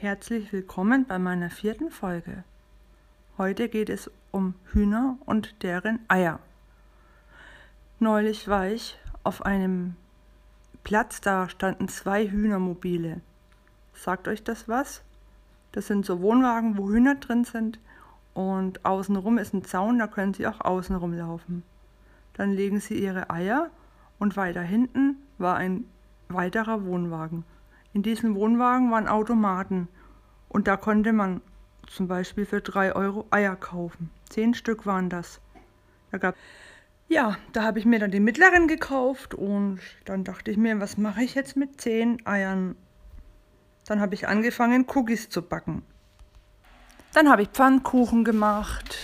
Herzlich willkommen bei meiner vierten Folge. Heute geht es um Hühner und deren Eier. Neulich war ich auf einem Platz, da standen zwei Hühnermobile. Sagt euch das was? Das sind so Wohnwagen, wo Hühner drin sind und außenrum ist ein Zaun, da können sie auch außenrum laufen. Dann legen sie ihre Eier und weiter hinten war ein weiterer Wohnwagen. In diesem Wohnwagen waren Automaten und da konnte man zum Beispiel für 3 Euro Eier kaufen. Zehn Stück waren das. Da gab ja, da habe ich mir dann die mittleren gekauft und dann dachte ich mir, was mache ich jetzt mit zehn Eiern? Dann habe ich angefangen, Cookies zu backen. Dann habe ich Pfannkuchen gemacht.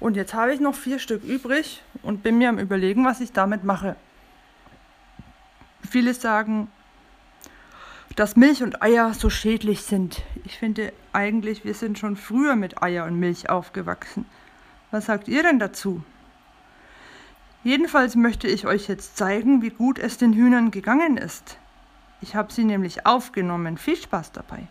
Und jetzt habe ich noch vier Stück übrig und bin mir am Überlegen, was ich damit mache. Viele sagen, dass Milch und Eier so schädlich sind. Ich finde eigentlich, wir sind schon früher mit Eier und Milch aufgewachsen. Was sagt ihr denn dazu? Jedenfalls möchte ich euch jetzt zeigen, wie gut es den Hühnern gegangen ist. Ich habe sie nämlich aufgenommen. Viel Spaß dabei.